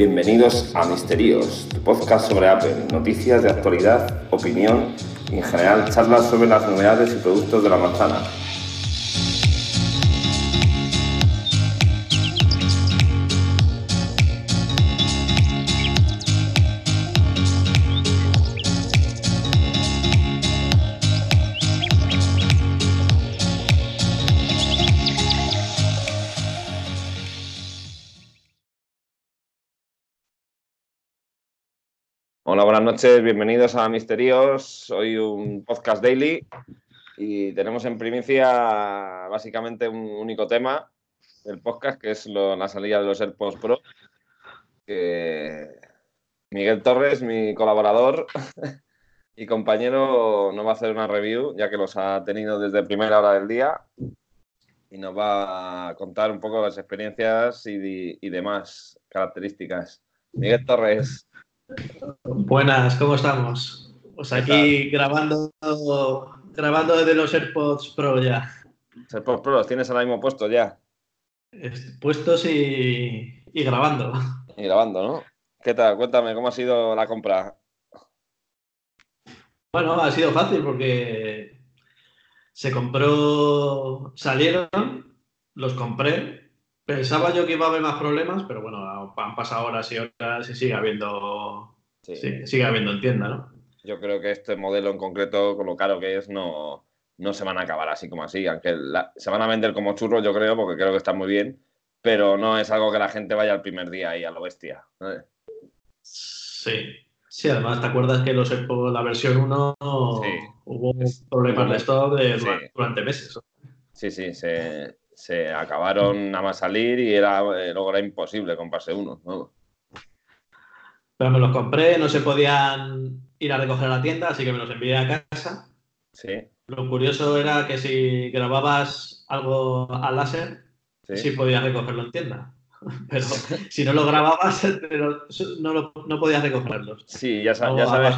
Bienvenidos a Misterios, tu podcast sobre Apple, noticias de actualidad, opinión y en general charlas sobre las novedades y productos de la manzana. Hola, buenas noches, bienvenidos a Misterios. Hoy un podcast daily y tenemos en primicia básicamente un único tema del podcast, que es la salida de los AirPods Pro. Miguel Torres, mi colaborador y compañero, nos va a hacer una review, ya que los ha tenido desde primera hora del día y nos va a contar un poco las experiencias y demás características. Miguel Torres. Buenas, ¿cómo estamos? Pues aquí grabando, grabando desde los AirPods Pro ya. Los AirPods Pro los tienes ahora mismo puestos ya. Puestos y, y grabando. Y grabando, ¿no? ¿Qué tal? Cuéntame, ¿cómo ha sido la compra? Bueno, ha sido fácil porque se compró, salieron, los compré. Pensaba yo que iba a haber más problemas, pero bueno, han pasado horas y horas y sigue habiendo, sí. Sí, sigue habiendo en tienda, ¿no? Yo creo que este modelo en concreto, con lo caro que es, no, no se van a acabar así como así. Aunque la, se van a vender como churros, yo creo, porque creo que están muy bien, pero no es algo que la gente vaya el primer día ahí a lo bestia. ¿eh? Sí. Sí, además, ¿te acuerdas que los la versión 1 sí. hubo problemas de stock de, durante meses? Sí, sí, se, se acabaron nada más salir y era, eh, luego era imposible comprarse uno. ¿no? Pero me los compré, no se podían ir a recoger a la tienda, así que me los envié a casa. Sí. Lo curioso era que si grababas algo al láser, sí, sí podías recogerlo en tienda. Pero si no lo grababas, pero no, lo, no podías recogerlos. Sí, ya, ya sabes.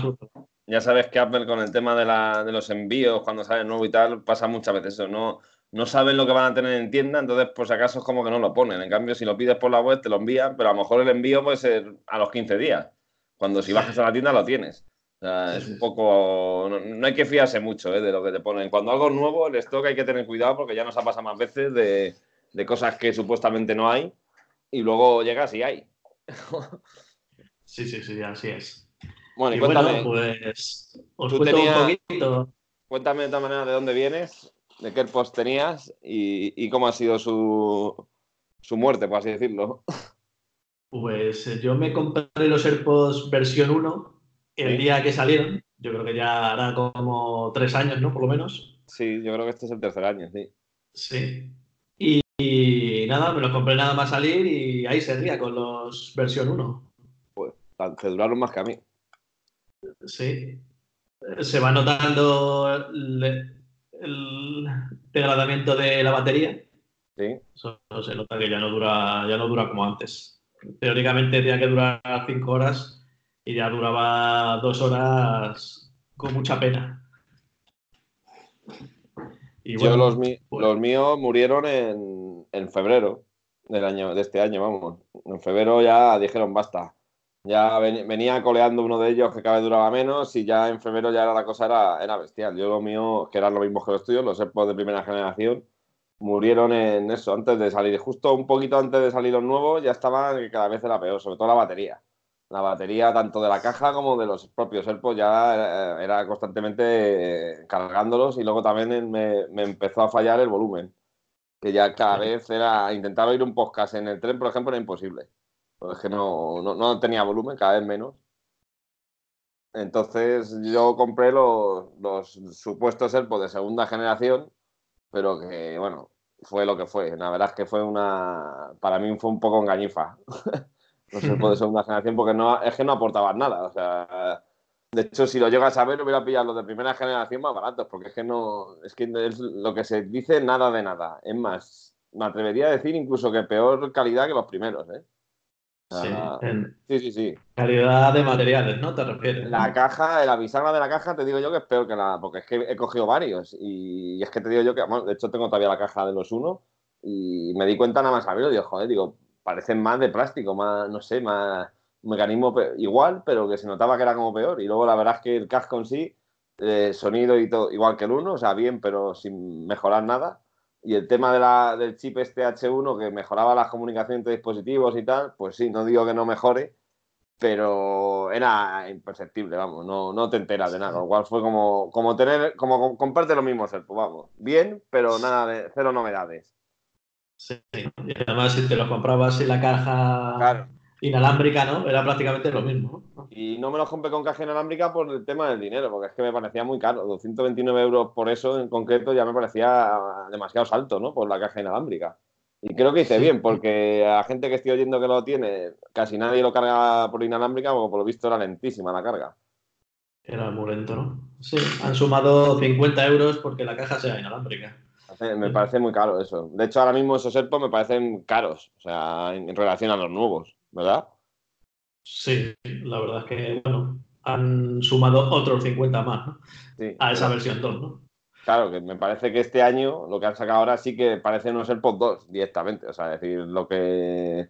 Ya sabes que Apple con el tema de, la, de los envíos, cuando sale nuevo y tal, pasa muchas veces eso. No, no saben lo que van a tener en tienda, entonces por si acaso es como que no lo ponen. En cambio, si lo pides por la web, te lo envían, pero a lo mejor el envío puede ser a los 15 días. Cuando si bajas a la tienda lo tienes. O sea, es un poco. No, no, hay que fiarse mucho ¿eh? de lo que te ponen. Cuando algo es nuevo, el stock hay que tener cuidado porque ya nos ha pasado más veces de, de cosas que supuestamente no hay y luego llegas y hay. sí, sí, sí, así es. Bueno, y, y cuéntame. Bueno, pues os tenías, un poquito. Cuéntame de esta manera de dónde vienes, de qué post tenías y, y, cómo ha sido su, su muerte, por así decirlo. Pues eh, yo me compré los AirPods versión 1 el ¿Sí? día que salieron. Yo creo que ya hará como tres años, ¿no? Por lo menos. Sí, yo creo que este es el tercer año, sí. Sí. Y, y nada, me los compré nada más salir y ahí seguía con los versión 1. Pues te duraron más que a mí. Sí. Se va notando el, degradamiento de la batería. Sí. Eso se nota que ya no dura, ya no dura como antes. Teóricamente tenía que durar 5 horas y ya duraba 2 horas con mucha pena. Y bueno, Yo los, mi pues... los, míos murieron en, en, febrero del año, de este año, vamos. En febrero ya dijeron basta. Ya ven, venía coleando uno de ellos que cada vez duraba menos y ya en febrero ya era, la cosa era, era bestial. Yo lo mío, que eran lo mismo que los tuyos, los AirPods de primera generación, murieron en eso, antes de salir. Justo un poquito antes de salir los nuevos ya estaban que cada vez era peor, sobre todo la batería. La batería tanto de la caja como de los propios AirPods ya era, era constantemente cargándolos y luego también me, me, empezó a fallar el volumen. Que ya cada vez era, intentar oír un podcast en el tren, por ejemplo, era imposible. Pues es que no, no, no tenía volumen, cada vez menos. Entonces yo compré los, los supuestos AirPods de segunda generación, pero que, bueno, fue lo que fue. La verdad es que fue una. Para mí fue un poco engañifa. los AirPods de segunda generación, porque no, es que no aportaban nada. O sea, de hecho, si lo llegas a ver, hubiera pillado los de primera generación más baratos, porque es que no. Es que es lo que se dice nada de nada. Es más, me atrevería a decir incluso que peor calidad que los primeros, ¿eh? Sí, en sí, sí, sí. Calidad de materiales, ¿no? ¿Te refieres? La caja, la bisagra de la caja, te digo yo que es peor que la. Porque es que he cogido varios. Y, es que te digo yo que. Bueno, de hecho, tengo todavía la caja de los uno. Y me di cuenta nada más abrirlo. Digo, joder, digo, parecen más de plástico, más, no sé, más mecanismo igual, pero que se notaba que era como peor. Y luego la verdad es que el casco en sí, eh, sonido y todo, igual que el 1, o sea, bien, pero sin mejorar nada. Y el tema de la, del chip este H1 que mejoraba las comunicaciones entre dispositivos y tal, pues sí, no digo que no mejore, pero era imperceptible, vamos, no, no te enteras de nada, lo cual fue como, como tener, como comprarte lo mismo pues vamos, bien, pero nada de cero novedades. Sí, y además si te lo comprabas en la caja inalámbrica, ¿no? Era prácticamente lo mismo. Y no me lo compré con caja inalámbrica por el tema del dinero, porque es que me parecía muy caro, 229 euros por eso en concreto ya me parecía demasiado salto, ¿no? Por la caja inalámbrica. Y creo que hice bien, porque a la gente que estoy oyendo que lo tiene, casi nadie lo carga por inalámbrica, porque por lo visto era lentísima la carga. Era muy lento, ¿no? Sí, han sumado 50 euros porque la caja sea inalámbrica. Me parece muy caro eso. De hecho, ahora mismo esos AirPods me parecen caros, o sea, en relación a los nuevos, ¿verdad? Sí, la verdad es que, bueno, han sumado otros 50 más, ¿no? a esa versión 2, ¿no? Claro, que me parece que este año lo que han sacado ahora sí que parece no ser POD 2 directamente. O sea, es decir, lo que.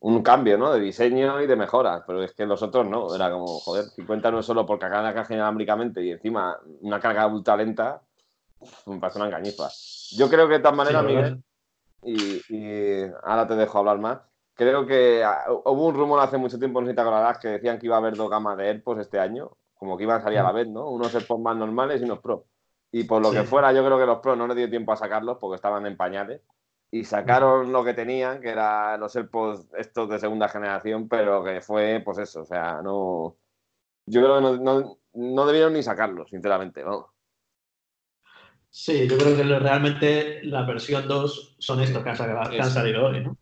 Un cambio, ¿no? De diseño y de mejoras. Pero es que los otros no. Era como, joder, 50 no es solo por cargar la caja inalámbricamente y encima una carga ultra lenta. Me parece una engañifa. Yo creo que de todas maneras, Miguel, y, ahora te dejo hablar más. Creo que ah, hubo un rumor hace mucho tiempo, no sé si te acordarás, que decían que iba a haber dos gamas de AirPods este año, como que iban a salir a la mm. vez, ¿no? Unos AirPods más normales y unos Pro. Y por lo que fuera, yo creo que los Pro no les dio tiempo a sacarlos porque estaban en pañales. Y sacaron lo que tenían, que eran los AirPods estos de segunda generación, pero que fue, pues eso, o sea, no. Yo creo que no, no, debieron ni sacarlos, sinceramente, ¿no? Sí, yo creo que realmente la versión 2 son estos que han, salido hoy, ¿no?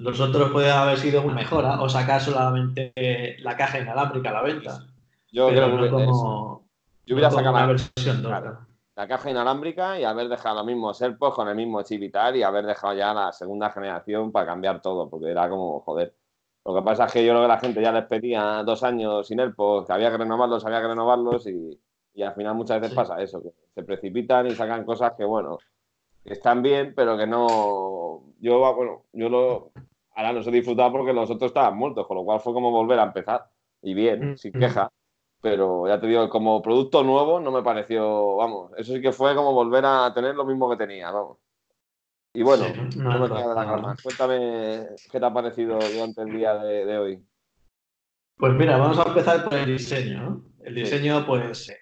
Los otros pueden haber sido una mejora o sacar solamente la caja inalámbrica a la venta. Yo creo que como... Yo hubiera sacado la, versión la caja inalámbrica y haber dejado los mismos AirPods con el mismo chip y tal y haber dejado ya la segunda generación para cambiar todo, porque era como, joder. Lo que pasa es que yo creo que la gente ya les pedía dos años sin AirPods, que había que renovarlos, había que renovarlos y, al final muchas veces pasa eso, que se precipitan y sacan cosas que, bueno, están bien, pero que no... Yo, bueno, yo lo... Ahora los he disfrutado porque los otros estaban muertos, con lo cual fue como volver a empezar. Y bien, mm, sin mm. queja pero ya te digo, como producto nuevo no me pareció, vamos, eso sí que fue como volver a tener lo mismo que tenía, vamos. Y bueno, no, me de la Cuéntame qué te ha parecido durante el día de, hoy. Pues mira, vamos a empezar por el diseño. ¿no? El diseño, pues,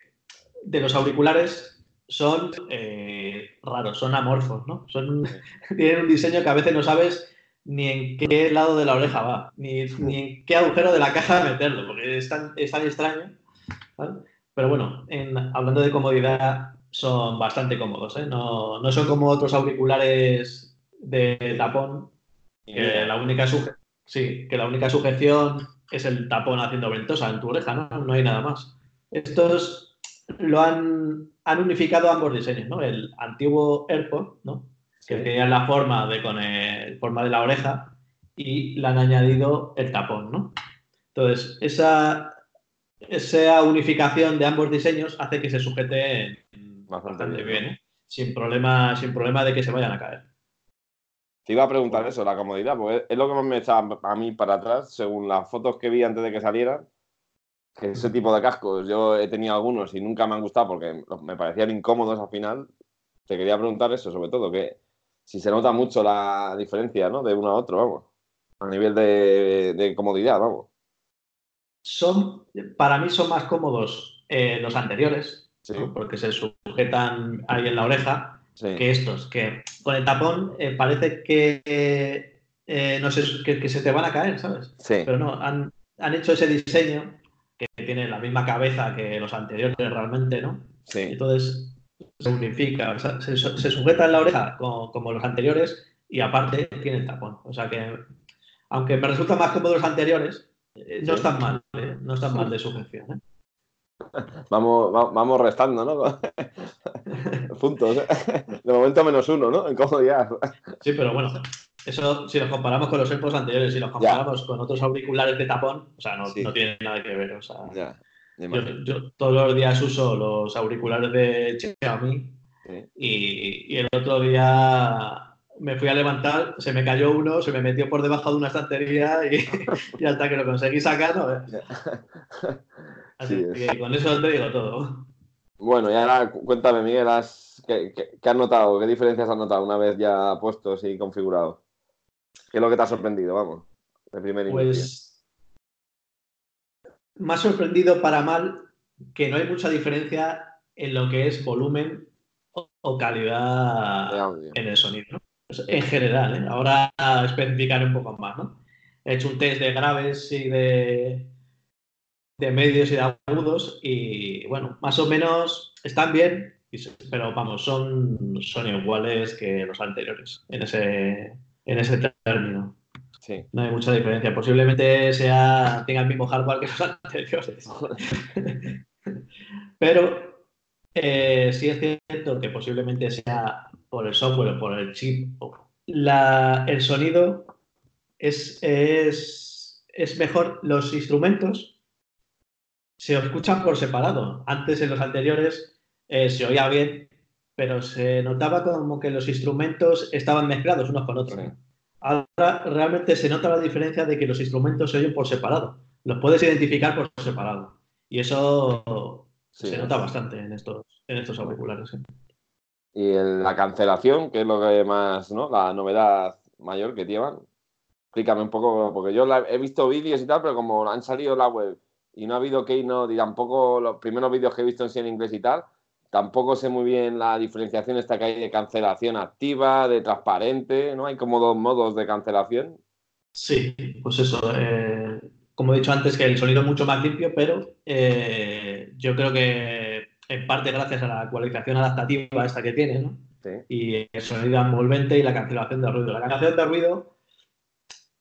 de los auriculares son eh, raros, son amorfos, ¿no? Son, tienen un diseño que a veces no sabes ni en qué lado de la oreja va, ni, en qué agujero de la caja meterlo, porque es tan, es tan extraño pero bueno, hablando de comodidad, son bastante cómodos. ¿eh? No, son como otros auriculares de tapón, que la única, sí, que la única sujeción es el tapón haciendo ventosa en tu oreja, ¿no? No hay nada más. Estos lo han, han unificado ambos diseños, ¿no? El antiguo AirPod, ¿no? Que tenía la forma de con el, forma de la oreja y le han añadido el tapón, ¿no? Entonces, esa, esa unificación de ambos diseños hace que se sujete bastante bien, ¿eh? sin, problema, sin problema de que se vayan a caer. Te iba a preguntar eso, la comodidad, porque es lo que más me echaba a mí para atrás, según las fotos que vi antes de que salieran, ese tipo de cascos, yo he tenido algunos y nunca me han gustado porque me parecían incómodos al final. Te quería preguntar eso, sobre todo, que si se nota mucho la diferencia, ¿no? De uno a otro, vamos. A nivel de comodidad, vamos son, para mí son más cómodos eh, los anteriores, porque se sujetan ahí en la oreja, que estos, que con el tapón eh, parece que, eh, no sé, que, se te van a caer, ¿sabes? Pero no, han, hecho ese diseño que tiene la misma cabeza que los anteriores realmente, ¿no? Entonces se unifica, se, sujeta en la oreja como, como los anteriores y aparte tiene el tapón. O sea que, aunque me resulta más cómodo los anteriores, eh, no están mal, ¿eh? no están mal de sujeción. ¿eh? Vamos, vamos restando, ¿no? Puntos. De momento menos uno, ¿no? En comodidad. Sí, pero bueno, eso si los comparamos con los AirPods anteriores, si los comparamos con otros auriculares de tapón, o sea, no, no tiene nada que ver. O sea, yo, todos los días uso los auriculares de Xiaomi y, y, el otro día me fui a levantar, se me cayó uno, se me metió por debajo de una estantería y, hasta que lo conseguí sacar, ¿no? Así que con eso te digo todo. Bueno, y ahora cuéntame, Miguel, ¿qué, has notado? ¿Qué diferencias has notado una vez ya puestos y configurados? ¿Qué es lo que te ha sorprendido, vamos, de primer Pues me ha sorprendido para mal que no hay mucha diferencia en lo que es volumen o, calidad en el sonido. En general, ¿eh? ahora especificar un poco más. ¿no? He hecho un test de graves y de, de medios y de agudos y bueno, más o menos están bien, pero vamos, son, son iguales que los anteriores en ese, en ese término. Sí. No hay mucha diferencia. Posiblemente sea, tenga el mismo hardware que los anteriores. pero eh, sí es cierto que posiblemente sea por el software o por el chip. La, el sonido es, es, es mejor. Los instrumentos se escuchan por separado. Antes, en los anteriores, eh, se oía bien, pero se notaba como que los instrumentos estaban mezclados unos con otros. Ahora realmente se nota la diferencia de que los instrumentos se oyen por separado. Los puedes identificar por separado. Y eso se nota bastante en estos, en estos auriculares. Y en la cancelación, que es lo que más, ¿no? La novedad mayor que llevan. Explícame un poco, porque yo he visto vídeos y tal, pero como han salido la web y no ha habido keynote y tampoco los primeros vídeos que he visto en sí en inglés y tal, tampoco sé muy bien la diferenciación esta que hay de cancelación activa, de transparente, ¿no? Hay como dos modos de cancelación. Sí, pues eso. Eh, como he dicho antes, que el sonido es mucho más limpio, pero eh, yo creo que en parte gracias a la actualización adaptativa esta que tiene, ¿no? Sí. Y el sonido envolvente y la cancelación de ruido. La cancelación de ruido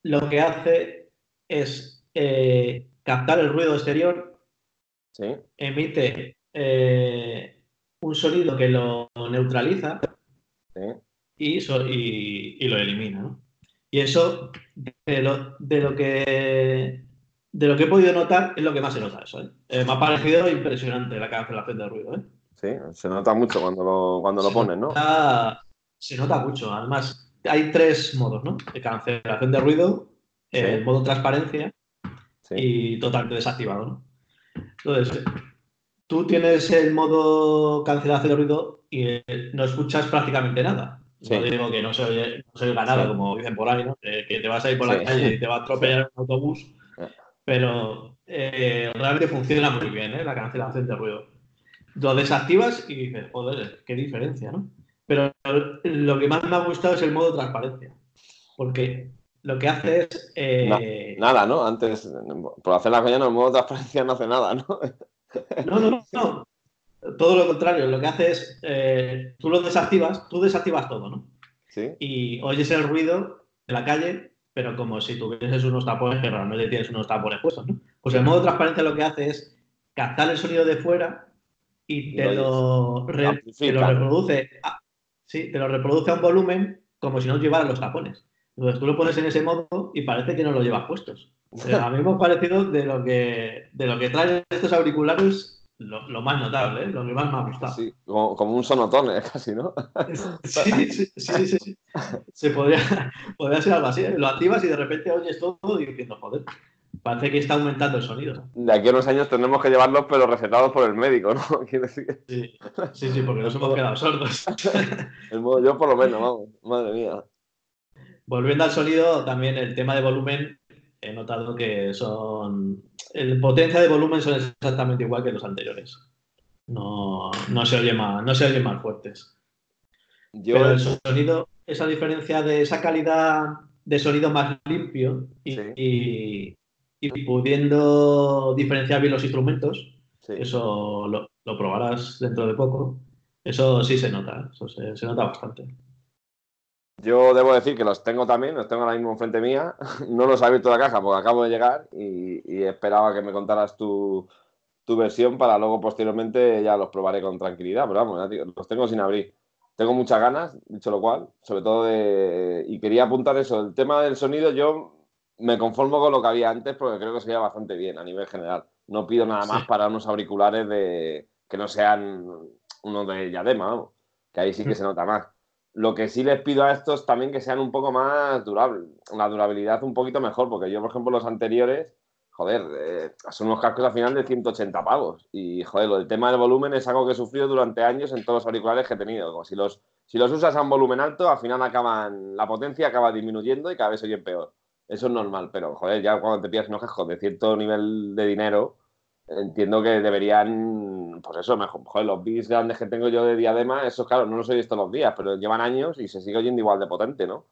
lo que hace es eh, captar el ruido exterior, emite eh, un sonido que lo neutraliza y, y, lo elimina. Y eso, de lo, de lo, que de lo que he podido notar, es lo que más se nota eso. ¿eh? Eh, me ha parecido impresionante la cancelación de ruido. Sí, se nota mucho cuando lo, cuando lo pones, ¿no? se nota mucho. Además, hay tres modos, ¿no? De cancelación de ruido, el modo transparencia y totalmente desactivado. ¿no? Entonces, tú tienes el modo cancelación de ruido y eh, no escuchas prácticamente nada. No digo que no se oye, no se oiga nada, como dicen por ahí, ¿no? que te vas a ir por la calle y te va a atropellar un autobús, pero eh, realmente funciona muy bien ¿eh? la cancelación de ruido. Lo desactivas y dices, joder, qué diferencia, ¿no? Pero lo que más me ha gustado es el modo transparencia, porque lo que hace es... Eh, nada, ¿no? Antes, por hacer la coña, el modo transparencia no hace nada, ¿no? no, no, no. Todo lo contrario, lo que hace es, eh, tú lo desactivas, tú desactivas todo, ¿no? Sí. Y oyes el ruido de la calle, pero como si tuvieses unos tapones que realmente tienes unos tapones puestos, ¿no? Pues el modo de transparencia lo que hace es captar el sonido de fuera y te, lo, te lo, reproduce. sí, te lo reproduce a un volumen como si no llevara los tapones. Entonces tú lo pones en ese modo y parece que no lo llevas puestos. a mí me ha parecido de lo que, de lo que traen estos auriculares lo, más notable, ¿eh? lo que más me ha gustado. Sí, como, un sonotone casi, ¿no? sí, sí, sí, sí, Se podría, podría ser algo así. ¿eh? Lo activas y de repente oyes todo diciendo, joder, parece que está aumentando el sonido. De aquí a unos años tendremos que llevarlos, pero recetados por el médico, ¿no? Sí, sí, sí, porque nos hemos quedado sordos. el modo, yo por lo menos, vamos, madre mía. Volviendo al sonido, también el tema de volumen, he notado que son. El potencia de volumen son exactamente igual que los anteriores. No, se oye más, no se oye más fuertes. Pero el sonido, esa diferencia de esa calidad de sonido más limpio y, pudiendo diferenciar bien los instrumentos, eso lo, probarás dentro de poco. Eso sí se nota, eso se nota bastante. Yo debo decir que los tengo también, los tengo ahora mismo enfrente mía. No los he abierto la caja porque acabo de llegar y, esperaba que me contaras tu, versión para luego posteriormente ya los probaré con tranquilidad. Pero vamos, los tengo sin abrir. Tengo muchas ganas, dicho lo cual, sobre todo de... Y quería apuntar eso, el tema del sonido, yo me conformo con lo que había antes porque creo que sería bastante bien a nivel general. No pido nada más para unos auriculares de que no sean unos de diadema, que ahí sí que mm. se nota más Lo que sí les pido a estos también que sean un poco más durables, la durabilidad un poquito mejor, porque yo, por ejemplo, los anteriores, joder, eh, son unos cascos al final de 180 pavos. Y, joder, del tema del volumen es algo que he sufrido durante años en todos los auriculares que he tenido. Si los, si los usas a un volumen alto, al final acaban, la potencia acaba disminuyendo y cada vez oye peor. Eso es normal, pero, joder, ya cuando te pillas unos cascos de cierto nivel de dinero, entiendo que deberían, pues eso, mejor, joder, los bits grandes que tengo yo de diadema, eso claro, no los he visto los días, pero llevan años y se sigue oyendo igual de potente, ¿no?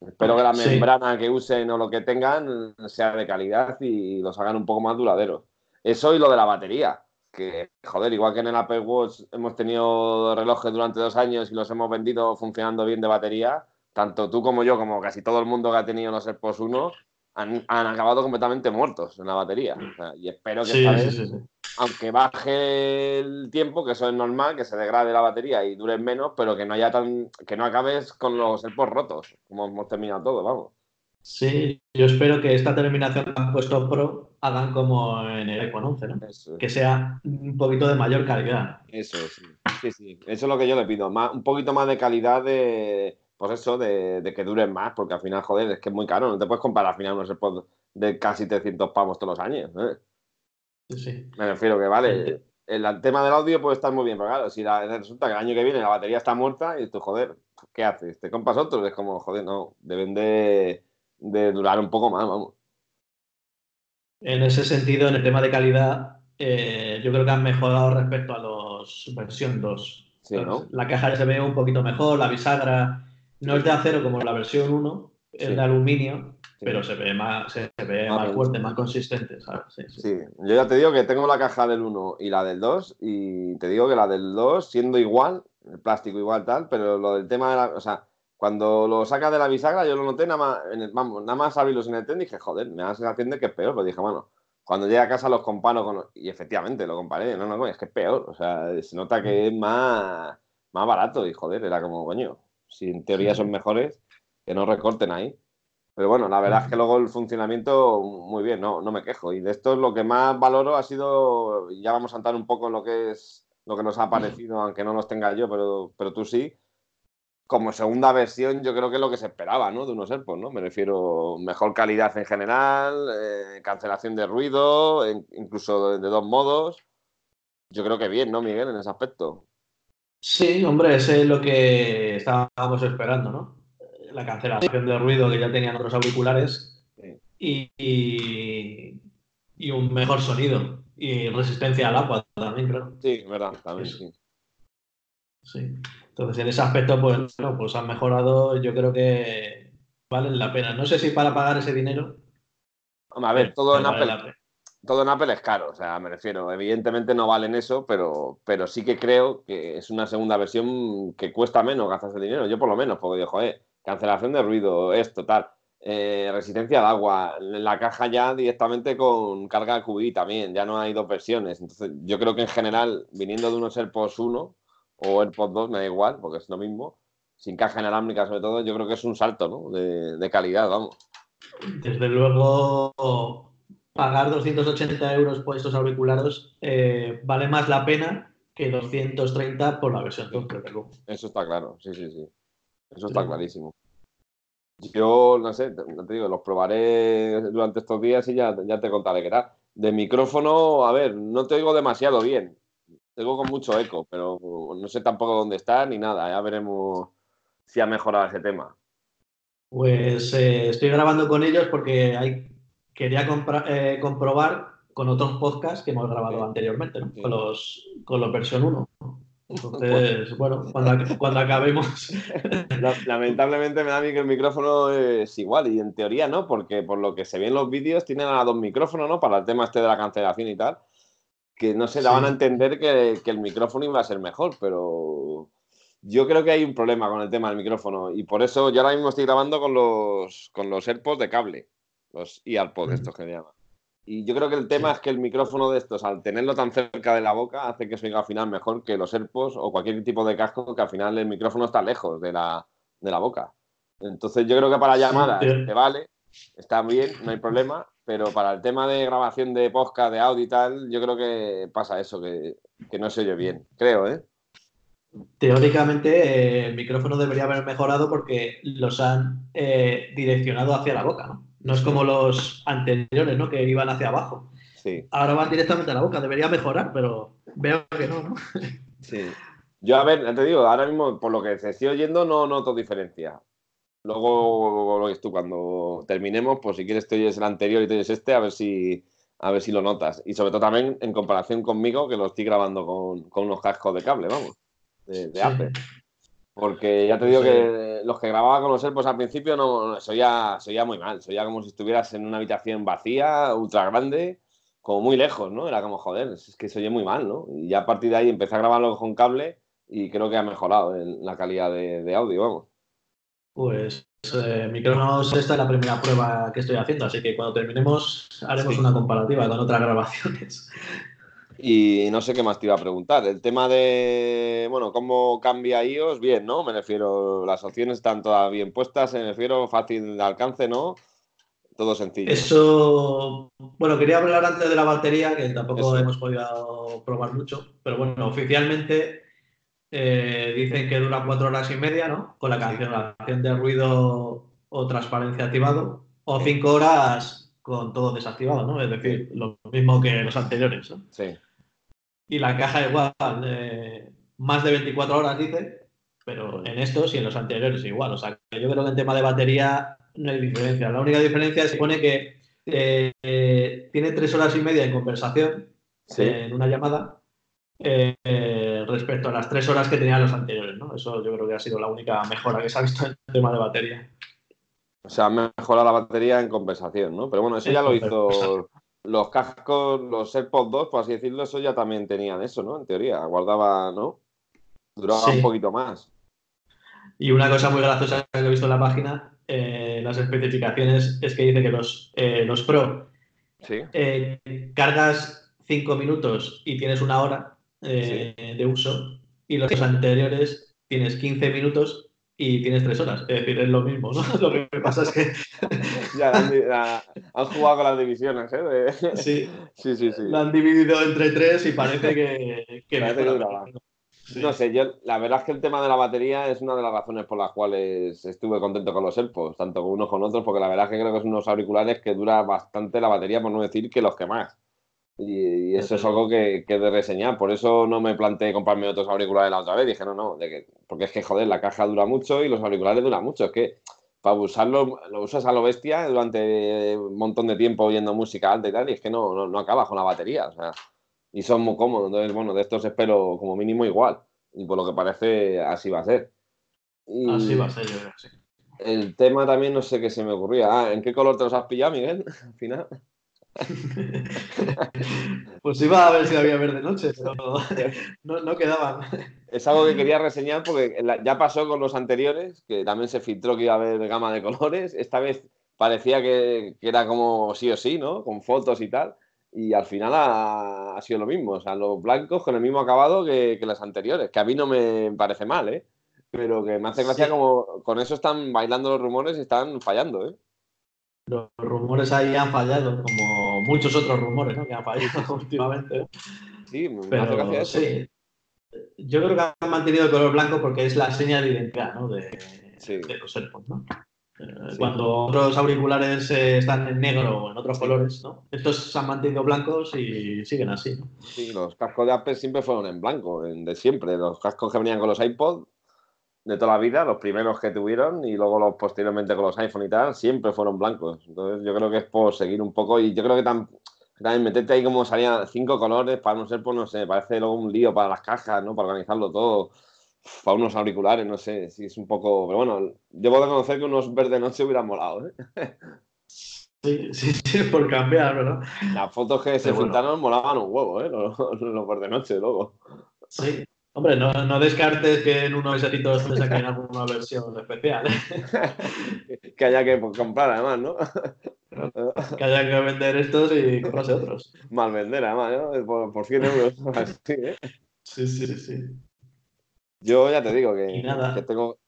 Espero que la membrana que usen o lo que tengan sea de calidad y los hagan un poco más duraderos. Eso y lo de la batería, que joder, igual que en el Apple Watch hemos tenido relojes durante dos años y los hemos vendido funcionando bien de batería, tanto tú como yo, como casi todo el mundo que ha tenido los AirPods 1, han, acabado completamente muertos en la batería. y espero que esta vez, aunque baje el tiempo, que eso es normal, que se degrade la batería y dure menos, pero que no haya tan, que no acabes con los AirPods rotos, como hemos terminado todo, vamos. Sí, yo espero que esta terminación que han puesto Pro hagan como en el iPhone 11, ¿no? Que sea un poquito de mayor calidad. Eso, sí. Sí, sí. Eso es lo que yo le pido. Más, un poquito más de calidad de, pues eso, de, que duren más, porque al final, joder, es que es muy caro, no te puedes comprar al final unos AirPods de casi 300 pavos todos los años. ¿eh? Sí. Me refiero que, vale, el, tema del audio puede estar muy bien, pero claro, si resulta que el año que viene la batería está muerta y tú, joder, ¿qué haces? ¿Te compras otro? Es como, joder, no, deben de, durar un poco más, vamos. En ese sentido, en el tema de calidad, eh, yo creo que han mejorado respecto a los versión 2. Sí, ¿no? La caja se ve un poquito mejor, la bisagra no es de acero como la versión 1, es de aluminio, pero se ve más, se ve más, fuerte, más consistente, ¿sabes? Sí, yo ya te digo que tengo la caja del 1 y la del 2 y te digo que la del 2 siendo igual, el plástico igual tal, pero lo del tema de la, o sea, cuando lo sacas de la bisagra yo lo noté nada más, en vamos, nada más abrirlos en el ten y dije, joder, me da la sensación de que es peor, pero dije, bueno, cuando llegue a casa los comparo con, y efectivamente lo comparé, no, no, es que es peor, o sea, se nota que es más, más barato y joder, era como, coño, si en teoría son mejores, que no recorten ahí. Pero bueno, la verdad es que luego el funcionamiento, muy bien, no, no me quejo. Y de esto lo que más valoro ha sido, ya vamos a entrar un poco en lo que es lo que nos ha parecido, aunque no los tenga yo, pero, pero tú sí. Como segunda versión, yo creo que es lo que se esperaba, ¿no? De unos AirPods, ¿no? Me refiero mejor calidad en general, eh, cancelación de ruido, incluso de, de dos modos. Yo creo que bien, ¿no, Miguel, en ese aspecto? Sí, hombre, ese es lo que estábamos esperando, ¿no? La cancelación de ruido que ya tenían otros auriculares y, y, un mejor sonido y resistencia al agua también, creo. Sí, verdad, también sí. Sí. Entonces, en ese aspecto, pues, pues han mejorado, yo creo que valen la pena. No sé si para pagar ese dinero. a ver, todo en Apple todo en Apple es caro, o sea, me refiero, evidentemente no valen eso, pero, pero sí que creo que es una segunda versión que cuesta menos gastarse dinero, yo por lo menos, porque digo, joder, cancelación de ruido, esto, tal, eh, resistencia al agua, la caja ya directamente con carga QI también, ya no hay dos versiones, entonces yo creo que en general, viniendo de unos AirPods 1 o AirPods 2, me da igual, porque es lo mismo, sin caja inalámbrica sobre todo, yo creo que es un salto, ¿no? De, de calidad, vamos. Desde luego pagar 280 euros por estos auriculares eh, vale más la pena que 230 por la versión 2, Eso está claro, sí, sí, sí. Eso está clarísimo. Yo, no sé, te, te, digo, los probaré durante estos días y ya, ya te contaré qué tal. De micrófono, a ver, no te oigo demasiado bien. Tengo con mucho eco, pero no sé tampoco dónde está ni nada. Ya veremos si ha mejorado ese tema. Pues eh, estoy grabando con ellos porque hay quería eh, comprobar con otros podcasts que hemos grabado anteriormente, ¿no? con, los, con los versión 1. Entonces, bueno, cuando, cuando acabemos. Lamentablemente me da a mí que el micrófono es igual y en teoría no, porque por lo que se ve en los vídeos tienen a dos micrófonos, ¿no? Para el tema este de la cancelación y tal, que no se daban a entender que, que, el micrófono iba a ser mejor, pero yo creo que hay un problema con el tema del micrófono y por eso yo ahora mismo estoy grabando con los, con los AirPods de cable los EarPods estos que se llaman. Y yo creo que el tema es que el micrófono de estos, al tenerlo tan cerca de la boca, hace que suene al final mejor que los AirPods o cualquier tipo de casco que al final el micrófono está lejos de la, de la boca. Entonces yo creo que para llamadas te vale, está bien, no hay problema, pero para el tema de grabación de podcast, de audio y tal, yo creo que pasa eso, que, que no se oye bien, creo, ¿eh? Teóricamente eh, el micrófono debería haber mejorado porque los han eh, direccionado hacia la boca, ¿no? No es como los anteriores, ¿no? Que iban hacia abajo. Sí. Ahora van directamente a la boca, debería mejorar, pero veo que no, ¿no? Sí. Yo, a ver, te digo, ahora mismo, por lo que se estoy oyendo, no noto diferencia. Luego lo ves tú cuando terminemos, pues si quieres te oyes el anterior y te oyes este, a ver si, a ver si lo notas. Y sobre todo también en comparación conmigo, que lo estoy grabando con, con unos cascos de cable, vamos, de, de. Apple. Porque ya te digo que los que grababa con los AirPods al principio no, se oía, se oía muy mal. Se oía como si estuvieras en una habitación vacía, ultra grande, como muy lejos, ¿no? Era como, joder, es que se oye muy mal, ¿no? Y ya a partir de ahí empecé a grabarlo con cable y creo que ha mejorado en la calidad de, de audio, vamos. Pues eh, micrófonos, esta es la primera prueba que estoy haciendo, así que cuando terminemos haremos Sí. una comparativa con otras grabaciones. Y no sé qué más te iba a preguntar. El tema de, bueno, cómo cambia iOS, bien, ¿no? Me refiero, las opciones están todas bien puestas, me refiero, fácil de alcance, ¿no? Todo sencillo. Eso, bueno, quería hablar antes de la batería, que tampoco Eso. hemos podido probar mucho, pero bueno, oficialmente eh, dicen que dura cuatro horas y media, ¿no? Con la cancelación de ruido o transparencia activado, o cinco horas con todo desactivado, ¿no? Es decir, lo mismo que los anteriores, ¿no? Sí, Y la caja igual, eh, más de 24 horas dice, pero en estos y en los anteriores igual. O sea, que yo creo que en tema de batería no hay diferencia. La única diferencia se pone que eh, eh, tiene tres horas y media en conversación sí. en una llamada eh, respecto a las tres horas que tenían los anteriores, ¿no? Eso yo creo que ha sido la única mejora que se ha visto en el tema de batería. O sea, mejora la batería en conversación, ¿no? Pero bueno, eso ya lo hizo los cascos, los AirPods 2, por así decirlo, eso ya también tenían eso, ¿no? En teoría, guardaba, ¿no? Duraba Sí. un poquito más. Y una cosa muy graciosa que he visto en la página, eh, las especificaciones, es que dice que los, eh, los Pro Sí, eh, cargas 5 minutos y tienes una hora de uso y los anteriores tienes 15 minutos y tienes 3 horas. Es decir, es lo mismo, ¿no? Lo que pasa es que ya han, la- han jugado con las divisiones, ¿eh? De- sí, Sí, sí, sí. lo han dividido entre 3 y parece que, que Parece mejora. Sí. No sé, yo la verdad es que el tema de la batería es una de las razones por las cuales estuve contento con los AirPods, tanto con unos con otros, porque la verdad es que creo que son unos auriculares que dura bastante la batería, por no decir que los que más. Y, y eso es algo que, que de reseñar. Por eso no me planteé comprarme otros auriculares la otra vez. Dije, no, no, de que, porque es que, joder, la caja dura mucho y los auriculares duran mucho. Es que para usarlo, lo usas a lo bestia durante un montón de tiempo oyendo música alta y tal, y es que no, no, no acabas con la batería. O sea, y son muy cómodos. Entonces, bueno, de estos espero como mínimo igual. Y por lo que parece, así va a ser. Y Así va a ser, yo creo. Sí. El tema también no sé qué se me ocurría. Ah, ¿en qué color te los has pillado, Miguel? Al final. Pues iba a ver si había verde noche, pero no, no quedaban. Es algo que quería reseñar porque ya pasó con los anteriores, que también se filtró que iba a haber gama de colores. Esta vez parecía que, que era como sí o sí, ¿no? Con fotos y tal. Y al final ha, ha sido lo mismo. O sea, los blancos con el mismo acabado que, que los anteriores, que a mí no me parece mal, ¿eh? Pero que me hace gracia Sí. como con eso están bailando los rumores y están fallando, ¿eh? Los rumores ahí han fallado, como muchos otros rumores ¿no? que han fallado últimamente. Sí, me me hace Pero sí, yo creo que han mantenido el color blanco porque es la señal de identidad ¿no? de, Sí. de los AirPods. ¿no? Eh, Sí. Cuando otros auriculares eh, están en negro o en otros colores, ¿no? estos se han mantenido blancos y siguen así. ¿no? Sí, los cascos de Apple siempre fueron en blanco, en- de siempre. Los cascos que venían con los iPod de toda la vida, los primeros que tuvieron y luego los posteriormente con los iPhone y tal, siempre fueron blancos. Entonces yo creo que es por seguir un poco y yo creo que, tam- que también meterte ahí como salían cinco colores para no ser, pues no sé, parece luego un lío para las cajas, ¿no? Para organizarlo todo, para unos auriculares, no sé, sí es un poco... Pero bueno, debo de conocer que unos verde noche hubieran molado, ¿eh? Sí, sí, sí, por cambiar, ¿verdad? Las fotos que se bueno. filtraron molaban un huevo, ¿eh? Los, los verde noche luego. Sí. Hombre, no, no descartes que en uno de esos te saquen alguna versión especial, que haya que pues, comprar además, ¿no? que haya que vender estos y comprarse otros. Mal vender además, ¿no? Por, por 100 euros. Así, ¿eh? Sí, sí, sí. Yo ya te digo que, tengo,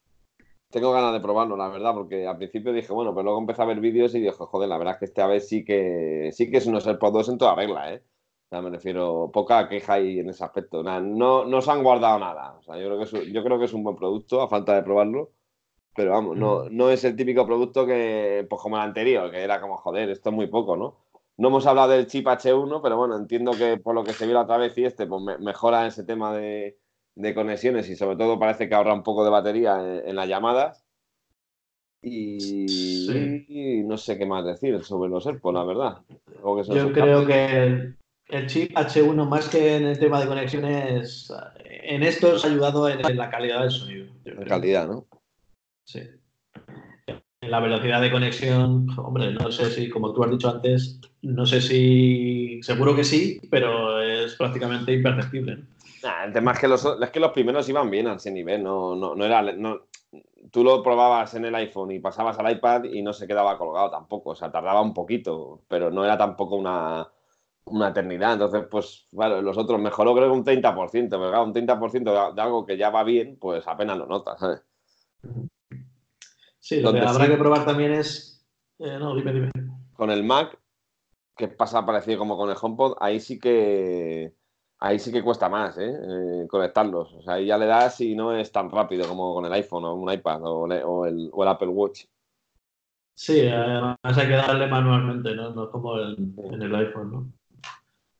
tengo ganas de probarlo, la verdad, porque al principio dije, bueno, pero luego empecé a ver vídeos y dije, joder, la verdad es que esta vez sí que sí que es unos AirPods 2 en toda regla, ¿eh? Sea, me refiero, poca queja ahí en ese aspecto. no, no se han guardado nada. O sea, yo creo, que es, yo creo que es un buen producto, a falta de probarlo. Pero vamos, no, no es el típico producto que, pues como el anterior, que era como, joder, esto es muy poco, ¿no? No hemos hablado del chip H1, pero bueno, entiendo que por lo que se vio la otra vez y este, pues mejora ese tema de, conexiones y sobre todo parece que ahorra un poco de batería en, las llamadas. Y, no sé qué más decir sobre los AirPods, la verdad. Yo creo que el, chip H1, más que en el tema de conexiones, en esto ha ayudado en, la calidad del sonido. En calidad, ¿no? Sí la velocidad de conexión, hombre, no sé si, como tú has dicho antes, no sé si, seguro que sí, pero es prácticamente imperceptible. el tema es que los, es que los primeros iban bien a ese nivel, no, no, no era, no, tú lo probabas en el iPhone y pasabas al iPad y no se quedaba colgado tampoco, o sea, tardaba un poquito, pero no era tampoco una, una eternidad. Entonces, pues, bueno, los otros mejoró creo que un 30%, pero claro, un 30% de, algo que ya va bien, pues apenas lo notas, ¿sabes? Sí, lo que habrá que probar también es. Eh, no, dime, dime. Con el Mac, que pasa parecido como con el HomePod, ahí sí que. Ahí sí que cuesta más, ¿eh? ¿eh? conectarlos. O sea, ahí ya le das y no es tan rápido como con el iPhone o un iPad o, el, Apple Watch. Sí, además hay que darle manualmente, ¿no? No como en el iPhone, ¿no?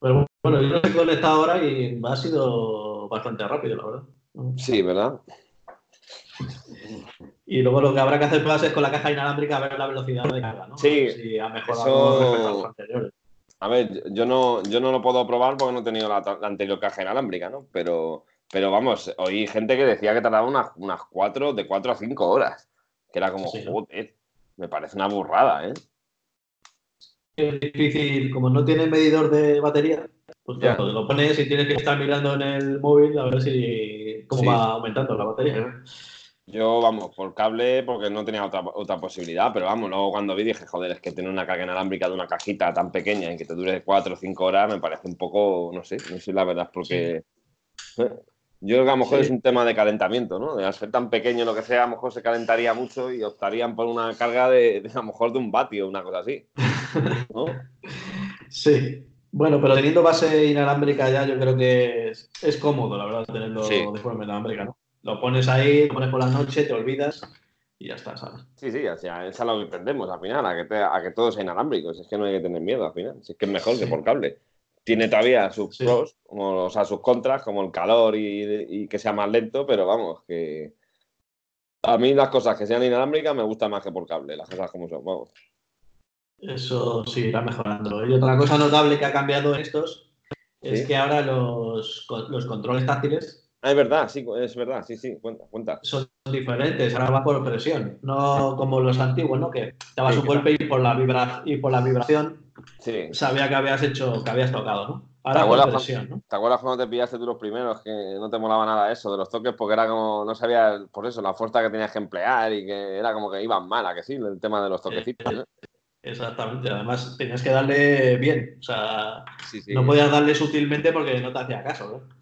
Pero bueno, yo lo he conectado ahora y ha sido bastante rápido, la verdad. Sí, ¿verdad? Y luego lo que habrá que hacer pruebas es con la caja inalámbrica a ver la velocidad de carga, ¿no? Sí. Si ha mejorado respecto a los anteriores. A ver, yo no, yo no lo puedo probar porque no he tenido la, anterior caja inalámbrica, ¿no? Pero, pero vamos, oí gente que decía que tardaba unas, unas cuatro, de cuatro a cinco horas. Que era como, joder, me parece una burrada, ¿eh? Es difícil, como no tiene medidor de batería, pues claro, lo pones y tienes que estar mirando en el móvil a ver si cómo va aumentando la batería. Yo, vamos, por cable, porque no tenía otra, otra posibilidad, pero vamos, luego cuando vi dije, joder, es que tener una carga inalámbrica de una cajita tan pequeña y que te dure 4 o 5 horas me parece un poco, no sé, no sé la verdad, porque eh, yo creo que a lo mejor es un tema de calentamiento, ¿no? De al ser tan pequeño lo que sea, a lo mejor se calentaría mucho y optarían por una carga de, a lo mejor de un vatio una cosa así, ¿no? Sí, bueno, pero teniendo base inalámbrica ya, yo creo que es, cómodo, la verdad, tenerlo de forma inalámbrica, ¿no? Lo pones ahí, lo pones por la noche, te olvidas y ya está, ¿sabes? Sí, sí, o sea, es a lo que tendemos al final, a que, a que todo sea inalámbrico. Es que no hay que tener miedo al final. Es que es mejor que por cable. Tiene todavía sus pros, como, o sea, sus contras, como el calor y, que sea más lento, pero vamos, que. A mí las cosas que sean inalámbricas me gustan más que por cable, las cosas como son, vamos. Eso sí, irá mejorando. Y otra cosa notable que ha cambiado en estos es que ahora los, los controles táctiles Ah, es verdad, sí, es verdad, sí, sí, cuenta, cuenta. Son diferentes, ahora va por presión, no como los antiguos, ¿no? Que dabas un golpe y por la vibra y por la vibración sabía que habías hecho, que habías tocado, ¿no? Ahora por presión, ¿no? ¿Te acuerdas cuando te pillaste tú los primeros que no te molaba nada eso de los toques porque era como, no sabías, por eso, la fuerza que tenías que emplear y que era como que iban mal, ¿a que sí? El tema de los toquecitos, ¿no? Exactamente, además tenías que darle bien, o sea, no podías darle sutilmente porque no te hacía caso, ¿no?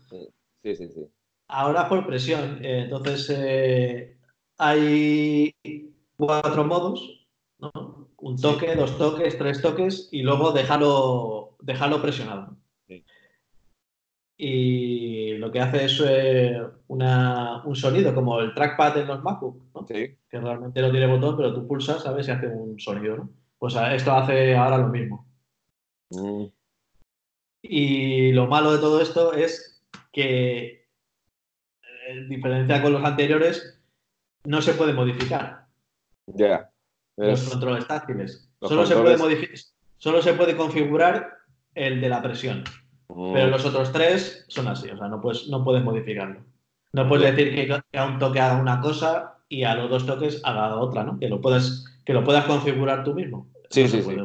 Sí, sí, sí. Ahora por presión. Eh, entonces, eh, hay cuatro modos, ¿no? Un toque, dos toques, tres toques y luego dejarlo, dejarlo presionado. Y lo que hace es eh, un sonido como el trackpad en los MacBook, ¿no? que realmente no tiene botón, pero tú pulsas, ¿sabes? Y hace un sonido. ¿no? Pues esto hace ahora lo mismo. Mm. Y lo malo de todo esto es que en diferencia con los anteriores, no se puede modificar. Ya. Los controles táctiles. Solo, Se puede solo se puede configurar el de la presión. Mm. Pero los otros tres son así, o sea, no puedes, no puedes modificarlo. No puedes decir que a un toque haga una cosa y a los dos toques haga otra, ¿no? Que lo puedas, que lo puedas configurar tú mismo. Sí, sí, sí.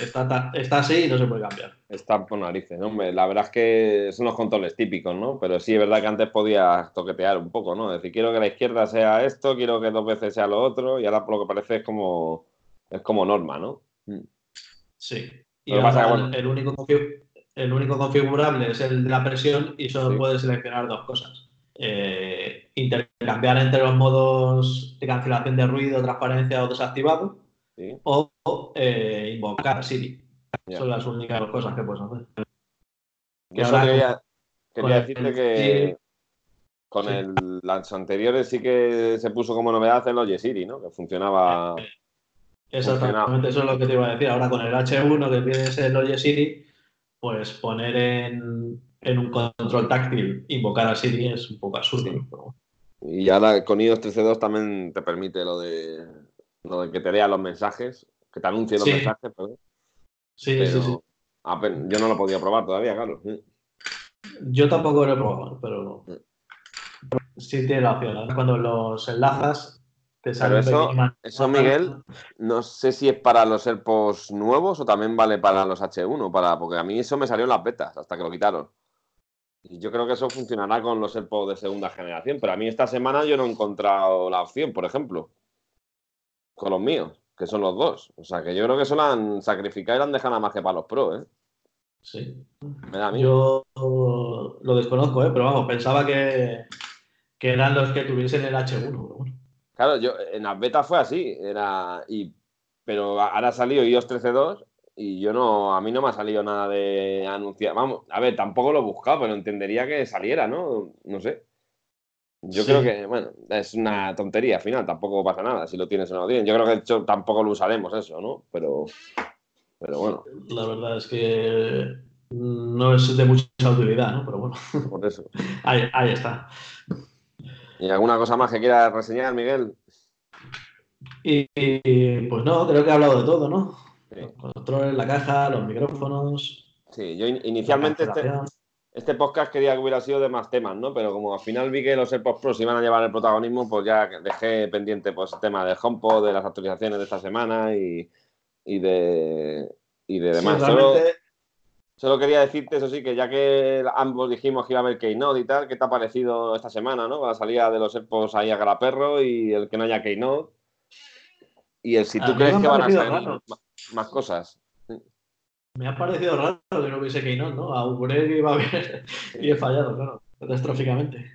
Está, está, así y no se puede cambiar. Está por narices, hombre. La verdad es que son los controles típicos, ¿no? Pero sí es verdad que antes podías toquetear un poco, ¿no? Es decir, quiero que la izquierda sea esto, quiero que dos veces sea lo otro, y ahora por lo que parece es como, es como norma, ¿no? Mm. Sí. Y el, único, el único configurable es el de la presión y solo puedes seleccionar dos cosas. Eh, intercambiar entre los modos de cancelación de ruido, transparencia o desactivado, o eh, invocar Siri. Son las únicas cosas que puedes hacer. Solo quería, quería decirte que con el, las anteriores sí que se puso como novedad el Oye Siri, ¿no? Que funcionaba. Exactamente, eso es lo que te iba a decir. Ahora con el H1 que tienes el Oye Siri, pues poner en, en un control táctil, invocar a Siri es un poco absurdo. Y ahora con iOS 13.2 también te permite lo de, lo de que te lea los mensajes, que te anuncie los mensajes, perdón. Sí, sí, sí. yo no lo podía probar todavía, Carlos. Yo tampoco lo he probado, pero sí tiene la opción. Cuando los enlazas, te sale Pero eso, eso, Miguel, no sé si es para los AirPods nuevos o también vale para los H1, para, porque a mí eso me salió en las betas hasta que lo quitaron. Y yo creo que eso funcionará con los AirPods de segunda generación, pero a mí esta semana yo no he encontrado la opción, por ejemplo, con los míos, que son los dos. O sea, que yo creo que eso lo han sacrificado y lo han dejado nada más que para los Pro, ¿eh? Sí. Yo lo desconozco, ¿eh? pero vamos, pensaba que, eran los que tuviesen el H1. Claro, yo en las betas fue así, era y pero ahora ha salido iOS 13.2 y yo no, a mí no me ha salido nada de anunciar. Vamos, a ver, tampoco lo he buscado, pero entendería que saliera, ¿no? No sé. Yo creo que, bueno, es una tontería al final, tampoco pasa nada si lo tienes o no lo tienes. Yo creo que de hecho tampoco lo usaremos eso, ¿no? Pero, pero bueno. La verdad es que no es de mucha utilidad, ¿no? Pero bueno. Por eso. ahí, ahí está. ¿Y alguna cosa más que quieras reseñar, Miguel? Y, pues no, creo que he hablado de todo, ¿no? Los controles, la caja, los micrófonos. Sí, yo inicialmente este, este, podcast quería que hubiera sido de más temas, ¿no? Pero como al final vi que los AirPods Pro se iban a llevar el protagonismo, pues ya dejé pendiente pues, el tema del HomePod, de las actualizaciones de esta semana y, de, y de demás. Solo quería decirte, eso sí, que ya que ambos dijimos que iba a haber Keynote y tal, ¿qué te ha parecido esta semana, no? Con la salida de los AirPods ahí a perro y el que no haya Keynote. Y el si tú crees que van a salir más, cosas. Me ha parecido raro que no hubiese Keynote, ¿no? Auguré que iba a haber y he fallado, claro, catastróficamente.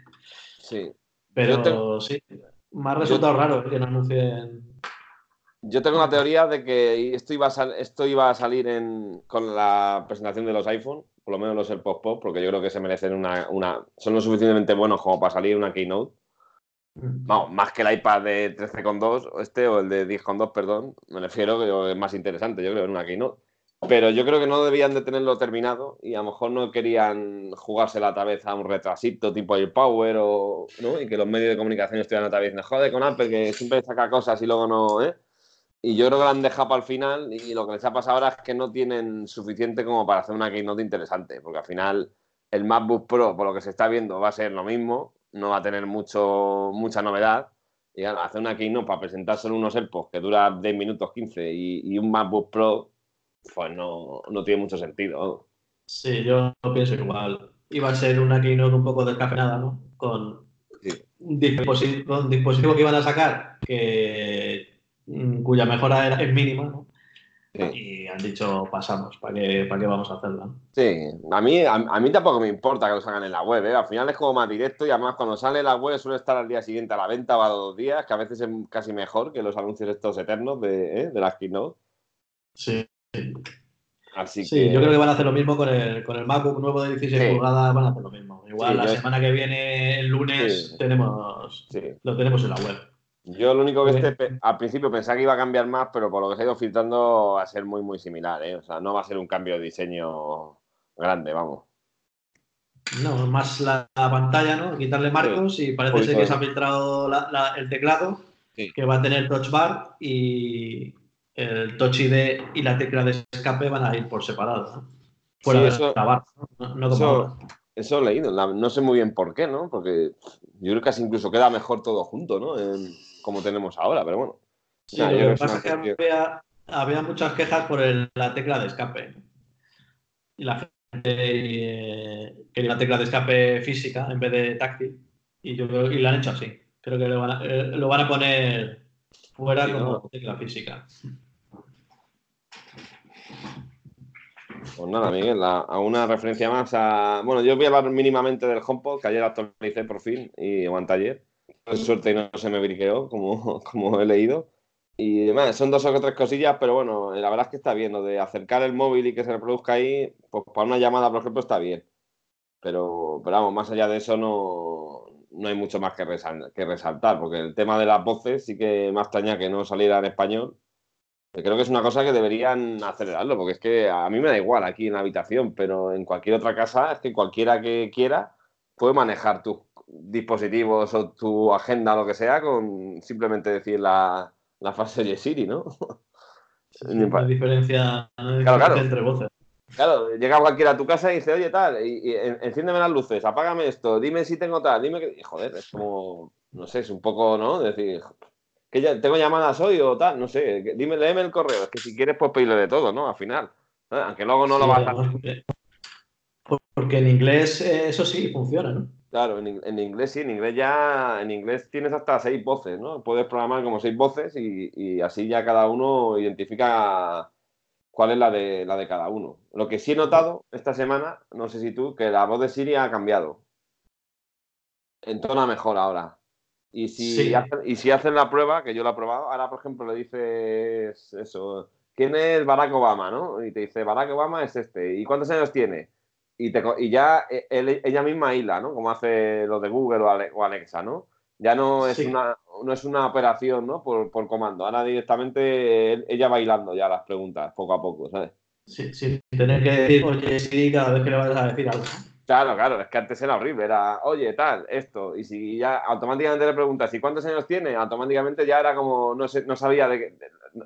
Sí. Pero sí, me ha resultado raro que no anuncien yo tengo la teoría de que esto iba a, esto iba a salir con la presentación de los iPhone, por lo menos los AirPods Pop, porque yo creo que se merecen una, son lo suficientemente buenos como para salir una Keynote. Mm. Vamos, más que el iPad de 13,2, este o el de 10,2, perdón, me refiero que es más interesante, yo creo, en una Keynote. Pero yo creo que no debían de tenerlo terminado y a lo mejor no querían jugársela otra vez a un retrasito tipo AirPower o, ¿no? Y que los medios de comunicación estuvieran otra vez, jode con Apple que siempre saca cosas y luego no, ¿eh? Y yo creo que la han dejado para el final y lo que les ha pasado ahora es que no tienen suficiente como para hacer una keynote interesante, porque al final el MacBook Pro, por lo que se está viendo, va a ser lo mismo, no va a tener mucho, mucha novedad. Y hacer una keynote para presentar solo unos AirPods que dura 10 minutos 15 y, un MacBook Pro, pues no, tiene mucho sentido. Sí, yo pienso igual. Iba a ser una keynote un poco descafeinada, ¿no? Con, un dispositivo, un dispositivo que iban a sacar que Mm, cuya mejora es mínima, ¿no? Y han dicho, pasamos, ¿para qué, para qué vamos a hacerla? Sí, a mí, a, mí tampoco me importa que lo hagan en la web, ¿eh? al final es como más directo y además cuando sale la web suele estar al día siguiente a la venta o a dos días, que a veces es casi mejor que los anuncios estos eternos de, ¿eh? de las keynote. Sí. Así sí, yo creo que van a hacer lo mismo con el, con el MacBook nuevo de 16 pulgadas, van a hacer lo mismo. Igual la semana que viene, el lunes, tenemos lo tenemos en la web. Yo lo único que este, al principio pensaba que iba a cambiar más, pero por lo que se ha ido filtrando va a ser muy, muy similar, ¿eh? O sea, no va a ser un cambio de diseño grande, vamos. No, más la, pantalla, ¿no? Quitarle marcos y parece ser que se ha filtrado el teclado, que va a tener touch bar y el touch ID y la tecla de escape van a ir por separado, ¿no? Fuera de eso, la barra, ¿no? eso, eso, he leído, no sé muy bien por qué, ¿no? Porque yo creo que casi incluso queda mejor todo junto, ¿no? como tenemos ahora, pero bueno. Sí, lo que pasa es que había, muchas quejas por la tecla de escape. Y la gente eh, quería la tecla de escape física en vez de táctil. Y, yo, y lo han hecho así. Creo que lo van a, eh, lo van a poner fuera como tecla física. Pues nada, Miguel, a, una referencia más a. Bueno, yo voy a hablar mínimamente del HomePod, que ayer actualicé por fin, y aguanta ayer. Por suerte no se me briqueó, como, como he leído. Y demás, son dos o tres cosillas, pero bueno, la verdad es que está bien. Lo de acercar el móvil y que se reproduzca ahí, pues para una llamada, por ejemplo, está bien. Pero, pero vamos, más allá de eso no, no hay mucho más que, que resaltar, porque el tema de las voces sí que me extraña que no saliera en español. Creo que es una cosa que deberían acelerarlo, porque es que a mí me da igual aquí en la habitación, pero en cualquier otra casa es que cualquiera que quiera puede manejar tus dispositivos o tu agenda, lo que sea, con simplemente decir la, la frase de Siri, ¿no? No hay diferencia, entre voces. Claro, llega cualquiera a tu casa y dice, oye, tal, y, enciéndeme las luces, apágame esto, dime si tengo tal, dime que. joder, es como, no sé, es un poco, ¿no? Decir, que ya tengo llamadas hoy o tal, no sé, dime, léeme el correo, es que si quieres, pues pedirle de todo, ¿no? Al final. Aunque luego no lo vas a. Porque en inglés eh, eso sí funciona, ¿no? Claro, en, inglés sí, en inglés ya, en inglés tienes hasta seis voces, ¿no? Puedes programar como seis voces y, así ya cada uno identifica cuál es la de, la de cada uno. Lo que sí he notado esta semana, no sé si tú, que la voz de Siri ha cambiado. Entona mejor ahora. Y si, hacen, y si hacen la prueba, que yo la he probado, ahora por ejemplo le dices eso, ¿quién es Barack Obama? ¿no? Y te dice, Barack Obama es este. ¿Y cuántos años tiene? y, te, y ya e, ella misma hila, ¿no? Como hace lo de Google o, Alexa, ¿no? Ya no es, una, no es una operación, ¿no? Por, por, comando. Ahora directamente ella bailando ya las preguntas, poco a poco, ¿sabes? Sí, sin tener que decir, oye, sí, cada vez que le vayas a decir algo. Claro, claro, es que antes era horrible, era, oye, tal, esto, y si ya automáticamente le preguntas, ¿y cuántos años tiene? Automáticamente ya era como, no, sé, no sabía, de,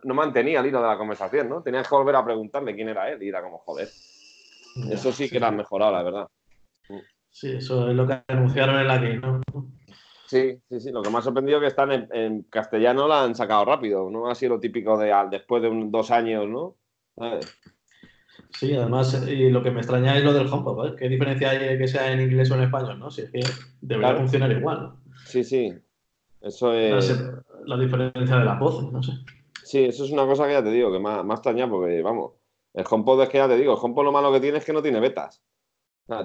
no mantenía el hilo de la conversación, ¿no? Tenías que volver a preguntarle quién era él, y era como, joder. Eso sí que lo han mejorado, la verdad. Sí, eso es lo que anunciaron en la que ¿no? Sí, sí, sí. Lo que me ha sorprendido es que están en, castellano la han sacado rápido, ¿no? Ha sido lo típico de después de dos años, ¿no? Sí, además, y lo que me extraña es lo del HomePod, ¿eh? ¿Qué diferencia hay que sea en inglés o en español, no? Si es que debería funcionar igual, ¿no? Sí, sí. Eso es. La, diferencia de la voz, no sé. Sí, eso es una cosa que ya te digo, que me ha extrañado porque, vamos, el HomePod es que ya te digo, el HomePod lo malo que tiene es que no tiene betas.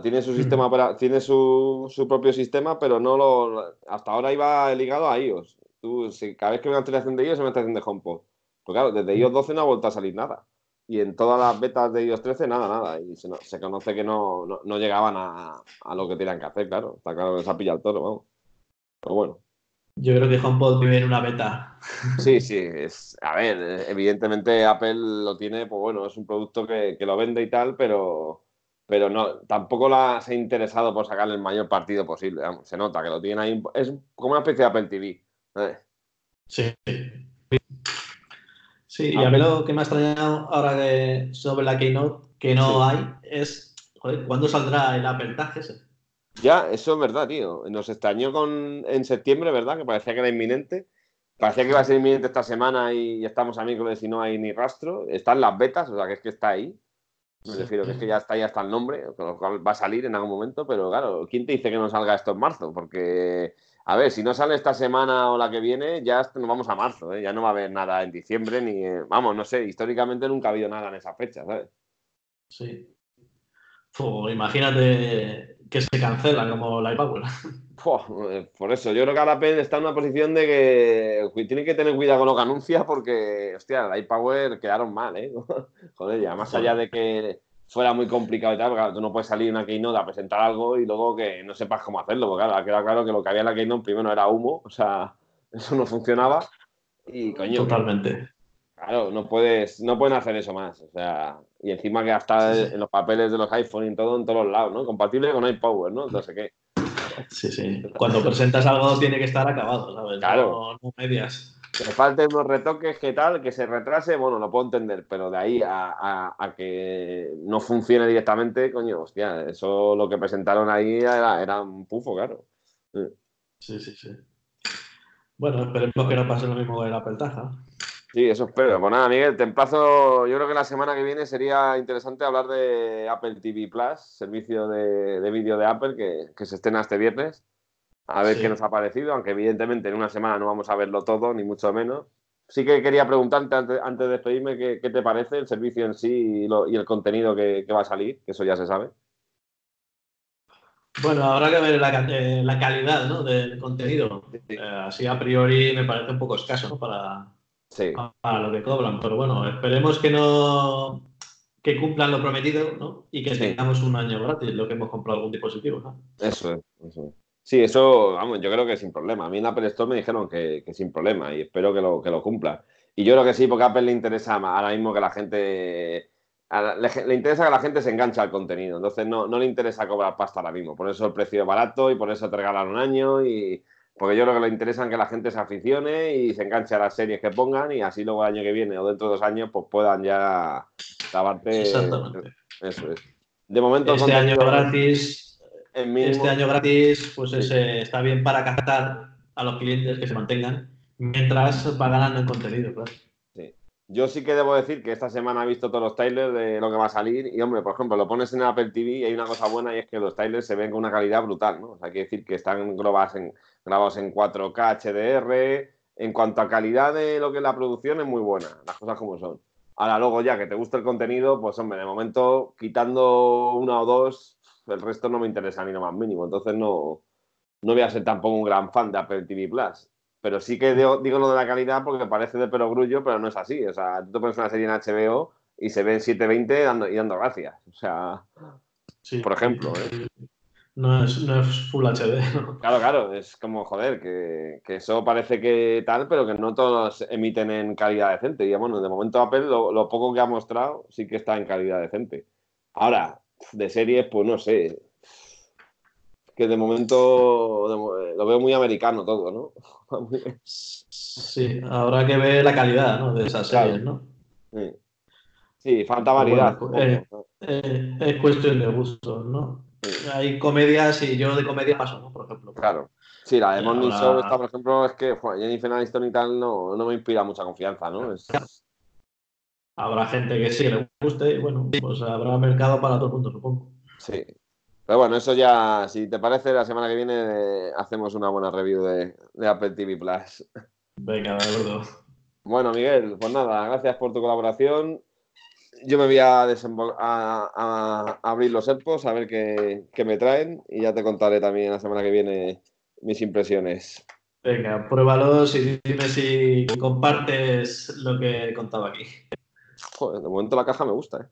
tiene su hmm. sistema tiene su, propio sistema, pero no lo. Hasta ahora iba ligado a iOS. Tú, si, cada vez que hay una actualización de iOS, se me está haciendo de HomePod. Pues claro, desde iOS 12 no ha vuelto a salir nada. Y en todas las betas de iOS 13, nada, nada. Y se, conoce que no, llegaban a, lo que tenían que hacer, claro. Está claro que se ha pillado el toro, vamos. Pero bueno. Yo creo que HomePod vive en una beta. Sí, sí, es, a ver, evidentemente Apple lo tiene, pues bueno, es un producto que, lo vende y tal, pero, pero no, tampoco la, se ha interesado por sacarle el mayor partido posible, se nota que lo tiene ahí, es como una especie de Apple TV. Sí. Sí, y a mí lo que me ha extrañado ahora que sobre la Keynote que no hay es, joder, ¿cuándo saldrá el Apple Tag ese? Ya, eso es verdad, tío. Nos extrañó con, en septiembre, ¿verdad? Que parecía que era inminente. Parecía que iba a ser inminente esta semana y, estamos a miércoles y no hay ni rastro. Están las betas, o sea, que es que está ahí. Me refiero que es que ya está ahí hasta el nombre, con lo cual va a salir en algún momento, pero claro, ¿quién te dice que no salga esto en marzo? Porque, a ver, si no sale esta semana o la que viene, ya nos vamos a marzo, ¿eh? ya no va a haber nada en diciembre, ni, vamos, no sé, históricamente nunca ha habido nada en esa fecha, ¿sabes? Sí. imagínate que se cancela como la iPower. Eh, por eso, yo creo que Apple está en una posición de que tiene que tener cuidado con lo que anuncia porque, hostia, la iPower quedaron mal, ¿eh? Joder, ya más allá de que fuera muy complicado y tal, porque tú no puedes salir una Keynote a presentar algo y luego que no sepas cómo hacerlo, porque claro, ha quedado claro que lo que había en la Keynote primero era humo, o sea, eso no funcionaba y coño. Totalmente. Claro, no puedes, no pueden hacer eso más. O sea, y encima que hasta en los papeles de los iPhone y todo en todos los lados, ¿no? Compatible con iPower, ¿no? Entonces, ¿qué? Sí, sí. Cuando presentas algo tiene que estar acabado, ¿sabes? Claro. No, medias. Que falten unos retoques, que tal, que se retrase, bueno, lo puedo entender, pero de ahí a, que no funcione directamente, coño, hostia, eso lo que presentaron ahí era, era un pufo, claro. Sí, sí, sí. Bueno, esperemos que no pase lo mismo con el Apple Taja. Sí, eso espero. Pues nada, Miguel, te emplazo. Yo creo que la semana que viene sería interesante hablar de Apple TV Plus, servicio de, vídeo de Apple que, se estrena este viernes. A ver qué nos ha parecido, aunque evidentemente en una semana no vamos a verlo todo, ni mucho menos. Sí que quería preguntarte antes, de despedirme qué, te parece el servicio en sí y, el contenido que, va a salir, que eso ya se sabe. Bueno, habrá que ver la, eh, calidad ¿no? del contenido. Eh, así a priori me parece un poco escaso para, sí. a, lo que cobran. Pero bueno, esperemos que no, que cumplan lo prometido, ¿no? Y que tengamos un año gratis, lo que hemos comprado algún dispositivo, ¿no? Eso es, eso es. Sí, eso, vamos, yo creo que sin problema. A mí en Apple Store me dijeron que, sin problema y espero que lo, que lo cumpla. Y yo creo que sí, porque a Apple le interesa ahora mismo que la gente. le, interesa que la gente se enganche al contenido. Entonces no, no le interesa cobrar pasta ahora mismo. Por eso el precio es barato y por eso te regalan un año. y Porque yo creo que le interesa que la gente se aficione y se enganche a las series que pongan y así luego el año que viene o dentro de dos años pues puedan ya acabarte. Exactamente. Eso es. De momento. Este año gratis este año gratis, pues está bien para captar a los clientes que se mantengan mientras va ganando en contenido, claro. Sí. Yo sí que debo decir que esta semana he visto todos los trailers de lo que va a salir y, hombre, por ejemplo, lo pones en Apple TV y hay una cosa buena y es que los trailers se ven con una calidad brutal, ¿no? O sea, hay que decir que están grabados en, grabados en 4K HDR. En cuanto a calidad de lo que es la producción, es muy buena, las cosas como son. Ahora, luego ya que te gusta el contenido, pues hombre, de momento, quitando una o dos, el resto no me interesa ni lo más mínimo. Entonces no, no voy a ser tampoco un gran fan de Apple TV Plus. Pero sí que digo, lo de la calidad porque parece de perogrullo, pero no es así. O sea, tú te pones una serie en HBO y se ve en 720 dando, y dando gracias. O sea, por ejemplo. ¿eh? No, es, no es Full HD. Claro, claro, es como, joder, que, eso parece que tal, pero que no todos emiten en calidad decente. Y bueno, de momento Apple lo poco que ha mostrado sí que está en calidad decente. Ahora, de series, pues no sé. Que de momento lo veo muy americano todo, ¿no? sí, habrá que ver la calidad de esas series, ¿no? Sí. falta variedad. Eh, eh, es cuestión de gustos, ¿no? Hay comedias y yo de comedia paso, ¿no? Por ejemplo. Claro. Sí, la de Morning Show esta, por ejemplo, es que Jennifer Aniston y tal no, no me inspira mucha confianza, ¿no? Es habrá gente que sí le guste y bueno, pues habrá mercado para todo el mundo, supongo. Sí. Pero bueno, eso ya, si te parece, la semana que viene hacemos una buena review de, Apple TV Plus. Venga, de acuerdo. Bueno, Miguel, pues nada, gracias por tu colaboración. Yo me voy a, a, abrir los ERPOS a ver qué, qué, me traen y ya te contaré también la semana que viene mis impresiones. Venga, pruébalos y dime si compartes lo que he contado aquí. Joder, de momento la caja me gusta, ¿eh?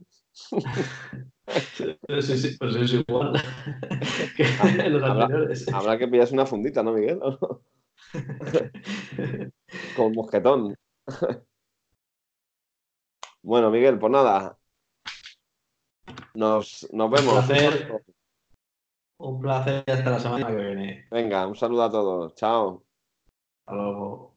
Sí, sí, pues es igual que los habrá, anteriores. Habrá que pillarse una fundita, ¿no, Miguel? Con mosquetón. Bueno, Miguel, pues nada. Nos, nos vemos. Un placer. Un placer hasta la semana que viene. Venga, un saludo a todos. Chao. Hasta luego.